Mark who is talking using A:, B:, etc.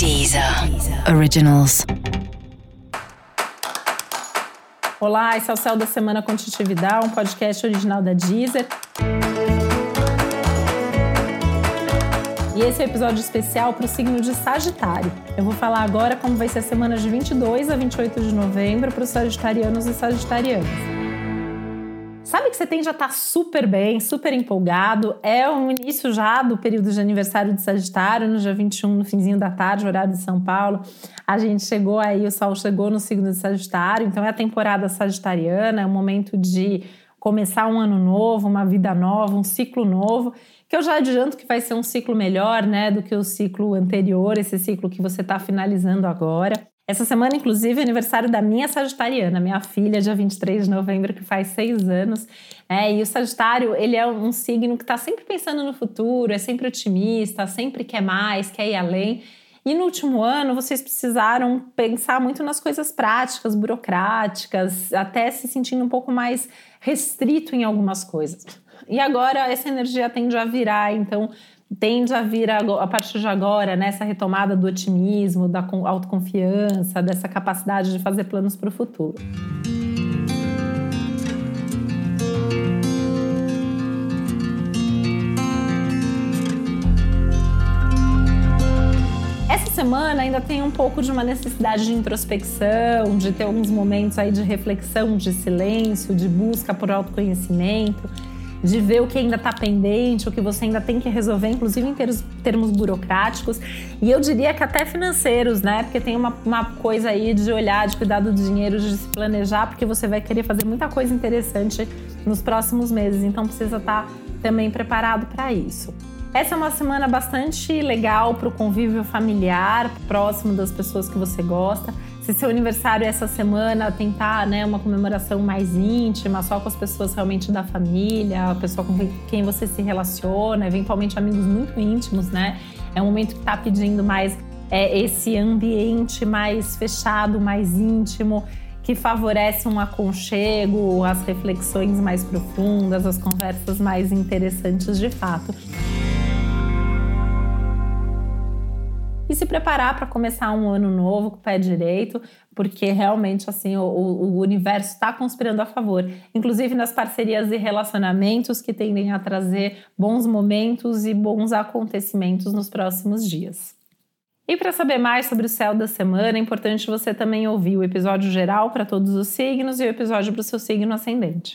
A: Deezer Originals.
B: Olá, esse é o Céu da Semana Contitividade, um podcast original da Deezer. E esse é o um episódio especial para o signo de Sagitário. Eu vou falar agora como vai ser a semana de 22 a 28 de novembro para os sagitarianos e sagitarianas. Sabe que você a estar tá super bem, super empolgado. É o início já do período de aniversário de Sagitário, no dia 21, no finzinho da tarde, horário de São Paulo. A gente chegou aí, o Sol chegou no signo de Sagitário, então é a temporada sagitariana, é o momento de começar um ano novo, uma vida nova, um ciclo novo, que eu já adianto que vai ser um ciclo melhor, né, do que o ciclo anterior, esse ciclo que você está finalizando agora. Essa semana, inclusive, é aniversário da minha Sagitariana, minha filha, dia 23 de novembro, que faz seis anos. É, e o Sagitário, ele é um signo que está sempre pensando no futuro, é sempre otimista, sempre quer mais, quer ir além. E no último ano, vocês precisaram pensar muito nas coisas práticas, burocráticas, até se sentindo um pouco mais restrito em algumas coisas. E agora essa energia tende a virar, então tende a vir a, a partir de agora né, retomada do otimismo, da autoconfiança, dessa capacidade de fazer planos para o futuro. Essa semana ainda tem um pouco de uma necessidade de introspecção, de ter alguns momentos aí de reflexão, de silêncio, de busca por autoconhecimento de ver o que ainda está pendente, o que você ainda tem que resolver, inclusive em termos, termos burocráticos. E eu diria que até financeiros, né? Porque tem uma, uma coisa aí de olhar, de cuidar do dinheiro, de se planejar, porque você vai querer fazer muita coisa interessante nos próximos meses. Então precisa estar tá também preparado para isso. Essa é uma semana bastante legal para o convívio familiar, próximo das pessoas que você gosta. Se seu aniversário é essa semana, tentar né, uma comemoração mais íntima, só com as pessoas realmente da família, a pessoa com quem você se relaciona, eventualmente amigos muito íntimos, né? É um momento que está pedindo mais é, esse ambiente mais fechado, mais íntimo, que favorece um aconchego, as reflexões mais profundas, as conversas mais interessantes de fato. E se preparar para começar um ano novo com o pé direito, porque realmente assim o, o universo está conspirando a favor, inclusive nas parcerias e relacionamentos que tendem a trazer bons momentos e bons acontecimentos nos próximos dias. E para saber mais sobre o céu da semana, é importante você também ouvir o episódio geral para todos os signos e o episódio para o seu signo ascendente.